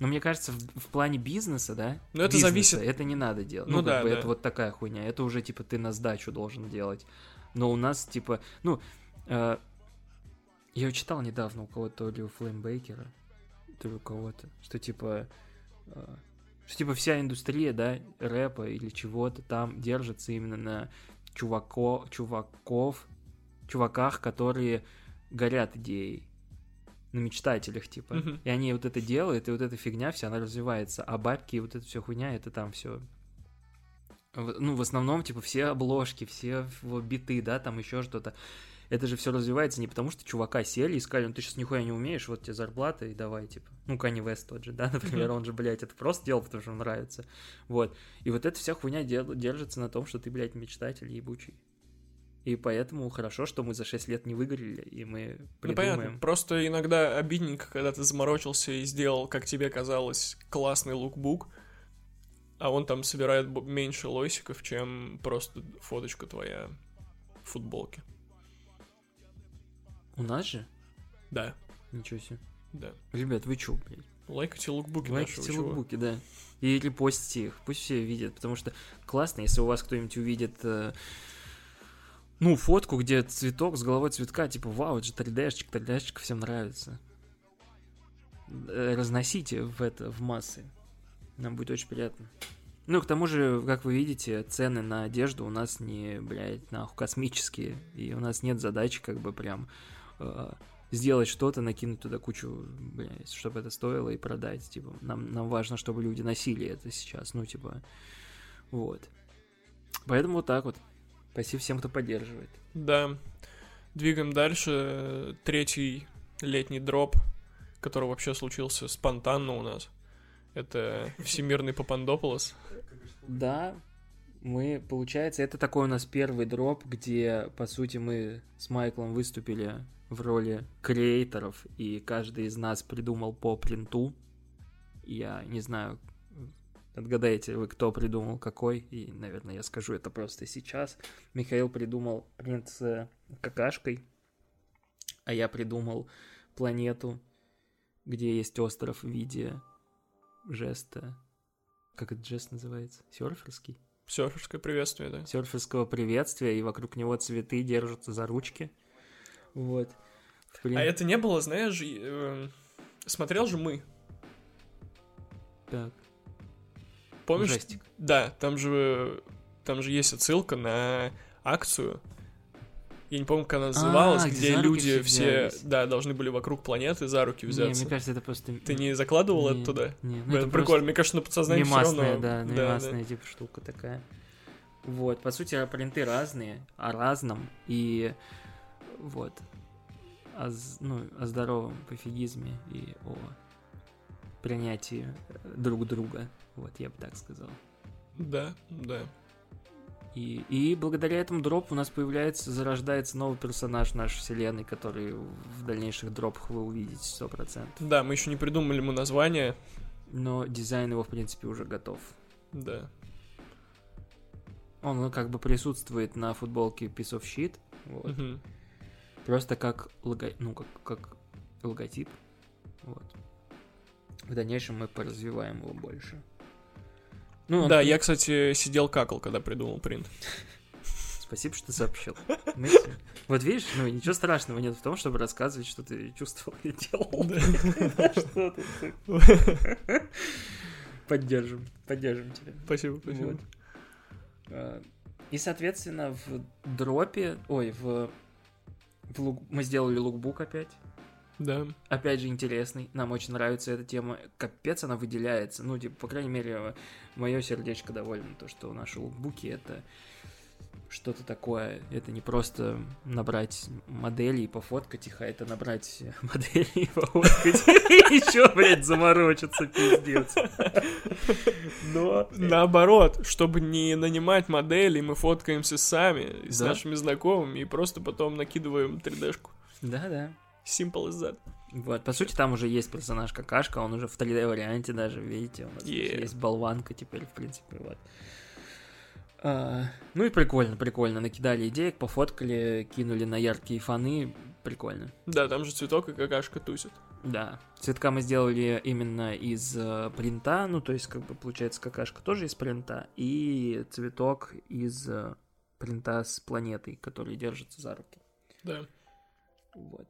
Но мне кажется, в, в плане бизнеса, да? Ну, это бизнеса, зависит- Это не надо делать. Ну Ну, как да, бы да. это вот такая хуйня. Это уже, типа, ты на сдачу должен делать. Но у нас, типа, ну, э, я читал недавно у кого-то, то ли у Флеймбейкера, то ли у кого-то, что, типа, э, что, типа, вся индустрия, да, рэпа или чего-то там держится именно на чувако, чуваков, чуваках, которые горят идеей на мечтателях, типа. Мгм. И они вот это делают, и вот эта фигня вся, она развивается. А бабки и вот эта все хуйня, это там все. Ну, в основном, типа, все обложки, все вот биты, да, там еще что-то. Это же все развивается не потому, что чувака сели и сказали, ну ты сейчас нихуя не умеешь, вот тебе зарплата и давай, типа. Ну, Кани Вест тот же, да, например, он же, блядь, это просто делал, потому что ему нравится. Вот. И вот эта вся хуйня дел- держится на том, что ты, блядь, мечтатель ебучий. И поэтому хорошо, что мы за 6 лет не выгорели, и мы Ну, придумаем. понятно. Просто иногда обидненько, когда ты заморочился и сделал, как тебе казалось, классный лукбук, а он там собирает меньше лосиков, чем просто фоточка твоя в футболке. У нас же? Да, Ничего себе. да. Ребят, вы чё, блядь? Лайкайте лукбуки Лайкайте вы чего? лукбуки, да. И репостите их, пусть все видят, потому что классно, если у вас кто-нибудь увидит, э, ну, фотку, где цветок с головой цветка, типа, вау, это же 3D-шечка, 3D-шечка всем нравится. Э, Разносите в это, в массы. Нам будет очень приятно. Ну, к тому же, как вы видите, цены на одежду у нас не, блядь, нахуй, космические. И у нас нет задачи, как бы, прям э, сделать что-то, накинуть туда кучу, блядь, чтобы это стоило и продать. Типа, нам, нам важно, чтобы люди носили это сейчас. Ну, типа, вот. Поэтому вот так вот. Спасибо всем, кто поддерживает. Да. Двигаем дальше. Третий летний дроп, который вообще случился спонтанно у нас. Это Всемирный Папандополос. Да, мы, получается, это такой у нас первый дроп, где, по сути, мы с Майклом выступили в роли креаторов, и каждый из нас придумал по принту. Я не знаю, отгадайте вы, кто придумал какой, и, наверное, я скажу это просто сейчас. Михаил придумал принт с какашкой, а я придумал планету, где есть остров в виде жеста. Как этот жест называется? Серферский? Серферское приветствие, да. Серферского приветствия, и вокруг него цветы держатся за ручки. Вот. Прин- А это не было, знаешь, и, э, смотрел же мы. Так, Помнишь? ужастик. Да, там же там же есть отсылка на акцию. Я не помню, как она называлась, А, где люди все взялись. да, должны были вокруг планеты за руки Не, взяться. мне кажется, это просто... Ты не закладывал Не, это туда? Не, ну Блин, это прикольно. Мне кажется, на просто подсознании все равно. да, да, мемасная типа штука такая. Вот, по сути, принты разные, о разном, и вот, о, ну, о здоровом пофигизме и о принятии э, друг друга, вот, я бы так сказал. Да, да. И, и благодаря этому дропу у нас появляется, зарождается новый персонаж нашей вселенной, который в дальнейших дропах вы увидите 100%. Да, мы еще не придумали ему название. Но дизайн его, в принципе, уже готов. Да. Он ну, как бы присутствует на футболке Piece of Shit. вот. Мгм. Просто как, лого... ну, как, как логотип. Вот. В дальнейшем мы поразвиваем его больше. Ну, он- Да, я, кстати, сидел какал, когда придумал принт. Спасибо, что сообщил. Merci. Вот видишь, ну ничего страшного нет в том, чтобы рассказывать, что ты чувствовал и делал. Что ты? Поддержим, поддержим тебя. Спасибо, спасибо. А, И, соответственно, в дропе, ой, в, в лук- мы сделали лукбук опять. Да. Опять же, интересный. Нам очень нравится эта тема. Капец, она выделяется. Ну, типа, по крайней мере, мое сердечко довольно, то, что наши лукбуки это что-то такое. Это не просто набрать модели и пофоткать их, а это набрать модели и пофоткать. И еще, блядь, заморочиться, пиздец. Но... Наоборот, чтобы не нанимать модели, мы фоткаемся сами с Да. нашими знакомыми и просто потом накидываем 3D-шку. Да-да. Simple as that. Вот, по сути, там уже есть персонаж Какашка, он уже в 3D-варианте даже, видите, у нас Yeah. есть болванка теперь, в принципе, вот. А, ну и прикольно, прикольно. Накидали идеек, пофоткали, кинули на яркие фоны. Прикольно. Да, там же цветок и какашка тусит. Да. Цветка мы сделали именно из э, принта, ну, то есть, как бы, получается, какашка тоже из принта, и цветок из э, принта с планетой, который держится за руки. Да. Вот.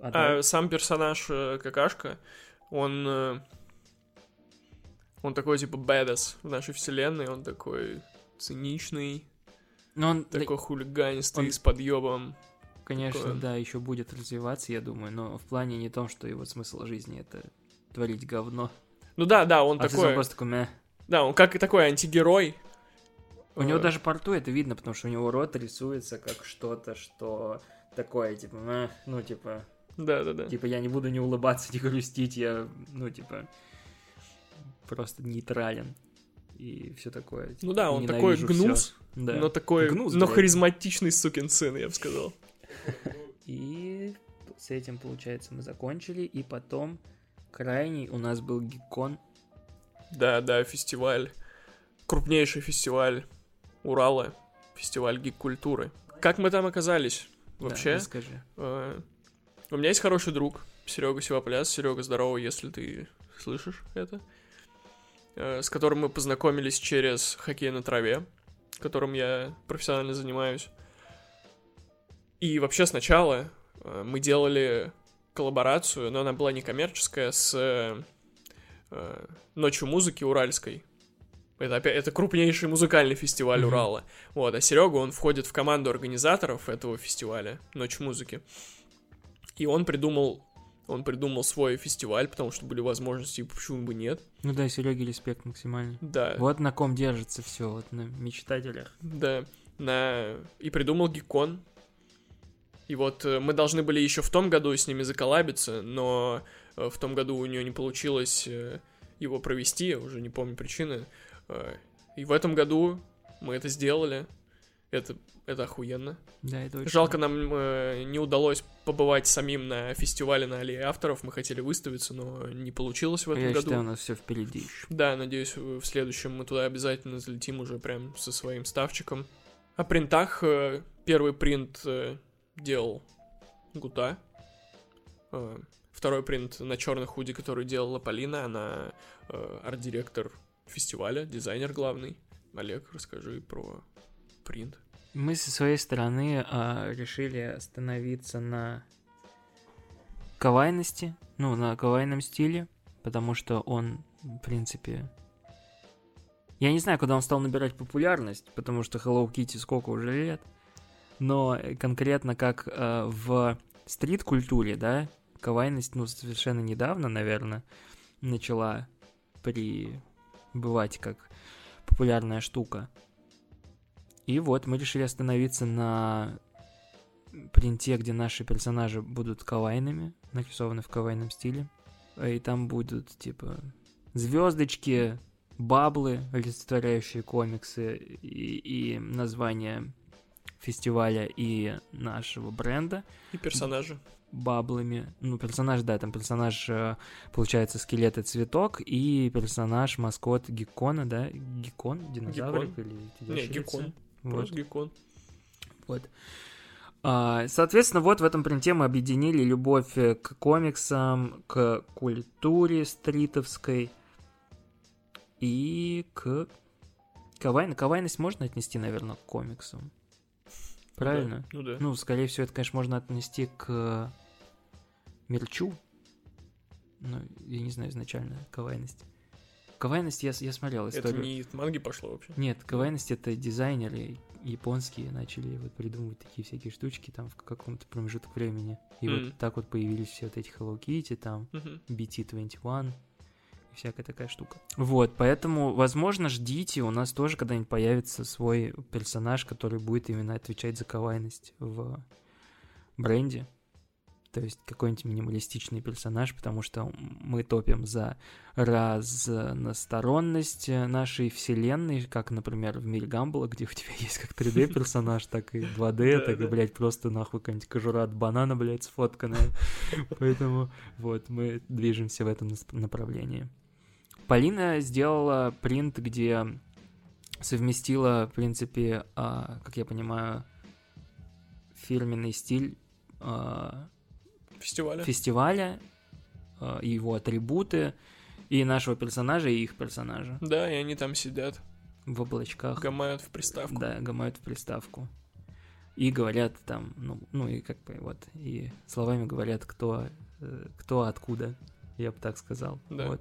А да- сам персонаж э, какашка, он... э, Он такой, типа, badass в нашей вселенной, он такой циничный, Но он, такой хулиганистый, он- с подъебом. Конечно, Такое. да, еще будет развиваться, я думаю, но в плане не том, что его смысл жизни это творить говно. Ну да, да, он а такой... просто такой, «Мeh». Да, он как и такой антигерой. У него Э, даже по рту это видно, потому что у него рот рисуется как что-то, что такое, типа, «Мeh», ну, типа, Да-да-да. типа, я не буду не улыбаться, не грустить, я, ну, типа, просто нейтрален. И все такое. Ну да, он такой гнус, Да. но такой, Гнус, но блядь. харизматичный сукин сын, я бы сказал. И с этим, получается, мы закончили. И потом крайний у нас был гикон. Да, да, фестиваль. Крупнейший фестиваль Урала. Фестиваль гик-культуры. Как мы там оказались? Да, Вообще, расскажи. э, у меня есть хороший друг, Серега Севопляс. Серега, здорово, если ты слышишь это. Э, с которым мы познакомились через хоккей на траве, которым я профессионально занимаюсь. И вообще сначала э, мы делали коллаборацию, но она была не коммерческая, с э, Ночью музыки Уральской. Это, опять, это крупнейший музыкальный фестиваль Мгм. Урала. Вот, а Серега, он входит в команду организаторов этого фестиваля Ночь музыки. И он придумал Он придумал свой фестиваль, потому что были возможности, и почему бы нет. Ну да, Сереге респект максимальный. Да, Вот на ком держится все, вот на мечтателях. да. На... И придумал Гикон. И вот э, мы должны были еще в том году с ними заколабиться, но э, в том году у нее не получилось э, его провести, я уже не помню причины. И в этом году мы это сделали. Это, это охуенно. Да, это очень... Жалко, нам э, не удалось побывать самим на фестивале на аллее авторов. Мы хотели выставиться, но не получилось в этом Я году. считаю, у нас все впереди еще. Да, надеюсь, в следующем мы туда обязательно залетим уже прям со своим ставчиком. О принтах. э, Первый принт э, делал Гута. Э, Второй принт на черный худи, который делала Полина. Она э, арт-директор фестиваля, дизайнер главный. Олег, расскажи про принт. Мы со своей стороны а, решили остановиться на кавайности, ну, на кавайном стиле, потому что он, в принципе... Я не знаю, когда он стал набирать популярность, потому что Hello Kitty сколько уже лет, но конкретно как э, в стрит-культуре, да, кавайность, ну, совершенно недавно, наверное, начала прибывать как популярная штука. И вот мы решили остановиться на принте, где наши персонажи будут кавайными, нарисованы в кавайном стиле. И там будут, типа, звездочки, баблы, олицетворяющие комиксы, и, и название фестиваля и нашего бренда И персонажи. баблами. Ну, персонаж, да, там персонаж, э, получается, скелет и цветок, и персонаж, маскот Геккона, да? Геккон? Динозаврик или Не, ящерица? Вот. Геккон. Вот. А, Соответственно, вот в этом принте мы объединили любовь э, к комиксам, к культуре стритовской и к кавайн... Кавайность можно отнести, наверное, к комиксам. Правильно? Ну да. Ну, скорее всего, это, конечно, можно отнести к мерчу. Ну, я не знаю, изначально кавайность. Кавайность я, я смотрел Это историю. не от манги пошло вообще. Нет, кавайность это дизайнеры японские начали вот придумывать такие всякие штучки там в каком-то промежуток времени. И Мгм. вот так вот появились все вот эти Hello Kitty, там Мгм. BT-21 и всякая такая штука. Вот, поэтому, возможно, ждите, у нас тоже когда-нибудь появится свой персонаж, который будет именно отвечать за кавайность в бренде. То есть какой-нибудь минималистичный персонаж, потому что мы топим за разносторонность нашей вселенной, как, например, в мире Гамбла, где у тебя есть как 3D-персонаж, так и 2D, Да, так и, блядь, просто нахуй какая-нибудь кожура от банана, блядь, сфотканная. Поэтому вот мы движемся в этом направлении. Полина сделала принт, где совместила, в принципе, а, как я понимаю, фирменный стиль а, Фестиваля. фестиваля, а, его атрибуты и нашего персонажа, и их персонажа Да, и они там сидят, в облачках. гамают в приставку. Да, гамают в приставку. И говорят там, ну, ну и как бы вот, и словами говорят, кто, э, кто откуда, я бы так сказал. Да. Вот.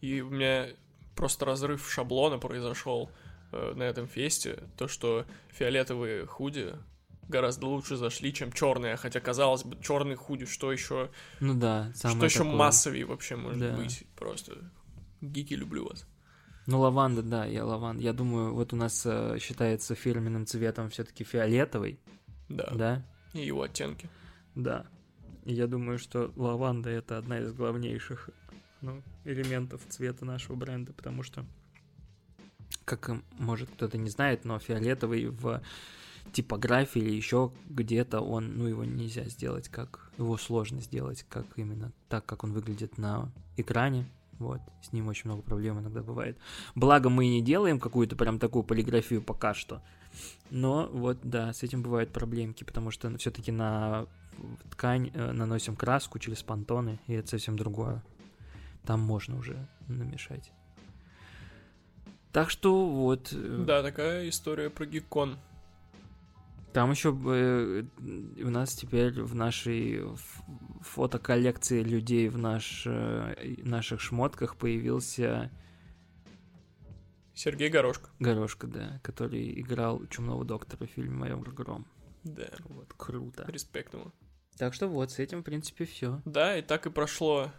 И у меня просто разрыв шаблона произошел э, на этом фесте. То, что фиолетовые худи гораздо лучше зашли, чем черные. Хотя, казалось бы, черный худи, что еще, Ну да, что еще такое. массовее вообще может Да. быть. Просто гики люблю вас. Ну, лаванда, да, я лаванда. Я думаю, вот у нас э, считается фирменным цветом все-таки фиолетовый, Да. да? И его оттенки. Да. И я думаю, что лаванда это одна из главнейших ну, элементов цвета нашего бренда, потому что, как может кто-то не знает, но фиолетовый в типографии или еще где-то он, ну его нельзя сделать как, его сложно сделать как именно так, как он выглядит на экране. Вот, с ним очень много проблем иногда бывает. Благо мы не делаем какую-то прям такую полиграфию пока что. Но вот, да, с этим бывают проблемки, потому что все-таки на ткань э, наносим краску через понтоны, и это совсем другое. Там можно уже намешать. Так что вот. э, Да, такая история про гиккон. Там еще э, у нас теперь в нашей фотоколлекции людей в наш, э, наших шмотках появился Сергей Горошко. Горошка, да, который играл Чумного доктора в фильме «Майор Гром». Да, Вот, круто. респект ему. Так что вот, с этим, в принципе, все. Да, и так и прошло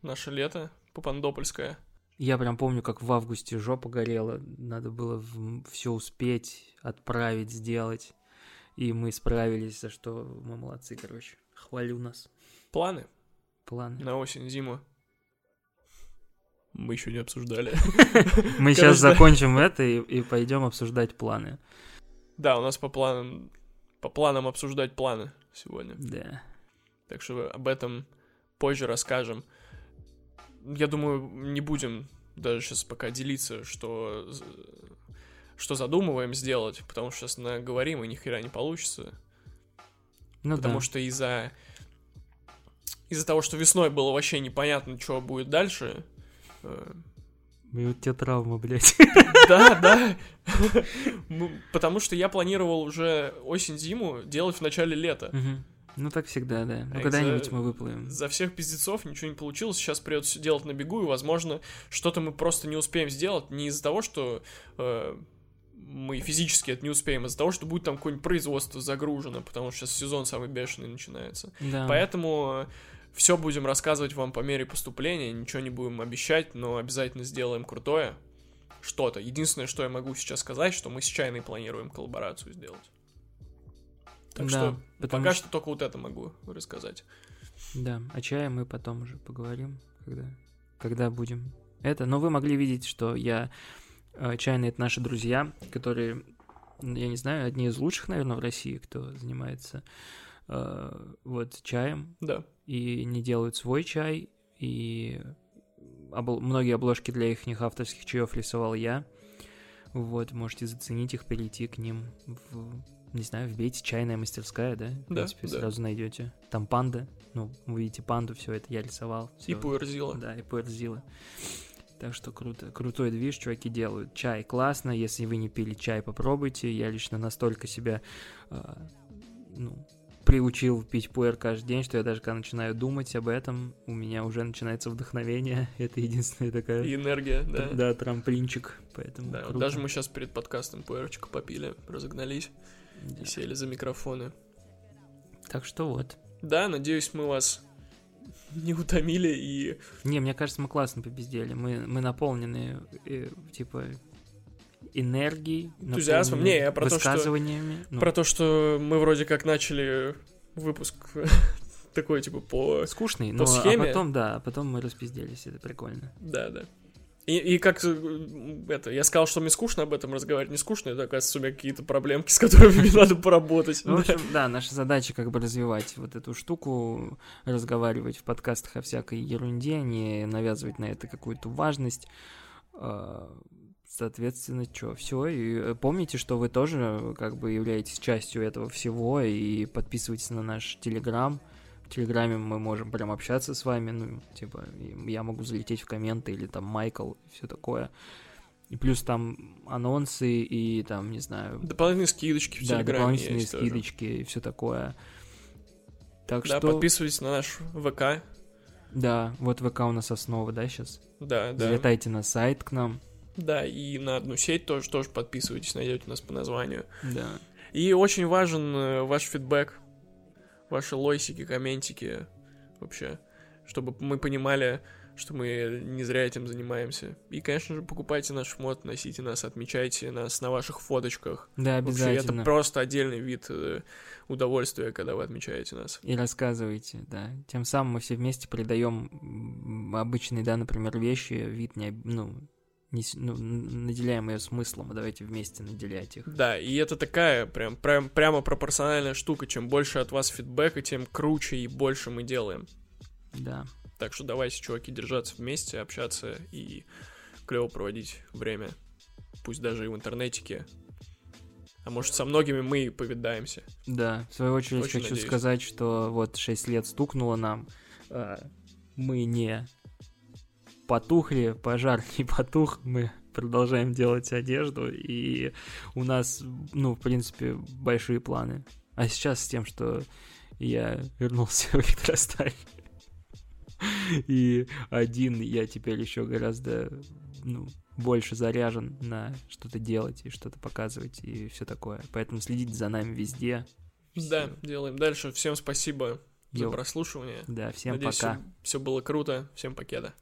наше лето попандопольское. Я прям помню, как в августе жопа горела. Надо было все успеть, отправить, сделать. И мы справились, за что мы молодцы, короче. Хвалю нас. Планы Планы. на осень, зиму. Мы еще не обсуждали. Мы сейчас закончим это и, пойдем обсуждать планы. Да, у нас по планам, по планам обсуждать планы сегодня. Да. Так что об этом позже расскажем. Я думаю, не будем даже сейчас пока делиться, что, что задумываем сделать, потому что сейчас наговорим, и ни хера не получится. Ну потому да. что из-за из-за того, что весной было вообще непонятно, что будет дальше. И вот тебе травма, блядь. Да, да. Потому что я планировал уже осень-зиму делать в начале лета. Ну так всегда, да. А Ну из-за- когда-нибудь мы выплывем. За всех пиздецов ничего не получилось, сейчас придется делать на бегу, и, возможно, что-то мы просто не успеем сделать не из-за того, что э, мы физически это не успеем, из-за того, что будет там какое-нибудь производство загружено, потому что сейчас сезон самый бешеный начинается. Да. Поэтому все будем рассказывать вам по мере поступления, ничего не будем обещать, но обязательно сделаем крутое что-то. Единственное, что я могу сейчас сказать, что мы с Чайной планируем коллаборацию сделать. Так Да, что пока что- что только вот это могу рассказать. Да, о чае мы потом уже поговорим, когда, когда будем это. Но вы могли видеть, что я... э, Чайные — это наши друзья, которые, я не знаю, одни из лучших, наверное, в России, кто занимается э, вот чаем Да. и не делают свой чай, и обл- многие обложки для их авторских чаев рисовал я. Вот, можете заценить их, перейти к ним в, не знаю, вбейте чайная мастерская, да? В Да, принципе, да. сразу найдете. Там панда, ну, вы видите панду, все это я рисовал. И всё. Пуэрзила. Да, и Пуэрзила. Так что круто. Крутой движ, чуваки делают. Чай классно. Если вы не пили чай, попробуйте. Я лично настолько себя а, ну, приучил пить пуэр каждый день, что я даже когда начинаю думать об этом, у меня уже начинается вдохновение. Это единственная такая... И энергия, да. Да, трамплинчик. Поэтому Да, вот круто. даже мы сейчас перед подкастом пуэрчика попили, разогнались Да. и сели за микрофоны. Так что вот. Да, надеюсь, мы вас не утомили и Не, мне кажется, мы классно побездели. Мы, мы наполнены, э, типа, энергией, Энтузиазмом. Не, я про то, что-. Ну, про то, что мы вроде как начали выпуск такой, типа, по... скучный, по но схеме. а потом, да, а потом мы распизделись, это прикольно. Да, да. И, и как э, это, я сказал, что мне скучно об этом разговаривать, не скучно, это, оказывается, у меня какие-то проблемки, с которыми мне надо поработать. Ну, в Да. общем, да, наша задача как бы развивать вот эту штуку, разговаривать в подкастах о всякой ерунде, не навязывать на это какую-то важность. А, Соответственно, что, все. И э, помните, что вы тоже э, как бы являетесь частью этого всего, и подписывайтесь на наш Телеграм. В Телеграме мы можем прям общаться с вами, ну, типа, я могу залететь в комменты, или там Майкл, и все такое. И плюс там анонсы, и там, не знаю, Дополнительные скидочки в да, Телеграме дополнительные есть тоже. скидочки и все такое. Так Да, что, подписывайтесь на наш ВК. да, вот ВК у нас основа, да, сейчас? Да, да. Залетайте на сайт к нам. Да, и на одну сеть тоже, тоже подписывайтесь, найдете нас по названию. Да. И очень важен э, ваш фидбэк, ваши лойсики, комментики вообще, чтобы мы понимали, что мы не зря этим занимаемся. И, конечно же, покупайте наш мод, носите нас, отмечайте нас на ваших фоточках. Да, Вообще, обязательно. это просто отдельный вид э, удовольствия, когда вы отмечаете нас. И рассказывайте, да. Тем самым мы все вместе придаем обычные, да, например, вещи, вид не, ну, не, ну, наделяем ее смыслом, а давайте вместе наделять их. Да, и это такая прям, прям прямо пропорциональная штука. Чем больше от вас фидбэка, тем круче и больше мы делаем. Да. Так что давайте, чуваки, держаться вместе, общаться и клево проводить время. Пусть даже и в интернетике. А может, со многими мы и повидаемся. Да, в свою очередь Очень хочу надеюсь. сказать, что вот 6 лет стукнуло нам, а, мы не потухли, пожар не потух, мы продолжаем делать одежду, и у нас, ну, в принципе, большие планы. А сейчас с тем, что я вернулся в электросталь, и один я теперь еще гораздо, ну, больше заряжен на что-то делать и что-то показывать и все такое. Поэтому следите за нами везде. Да, делаем дальше. Всем спасибо за Йоу. прослушивание. Да, всем Надеюсь, пока. все было круто. Всем покеда.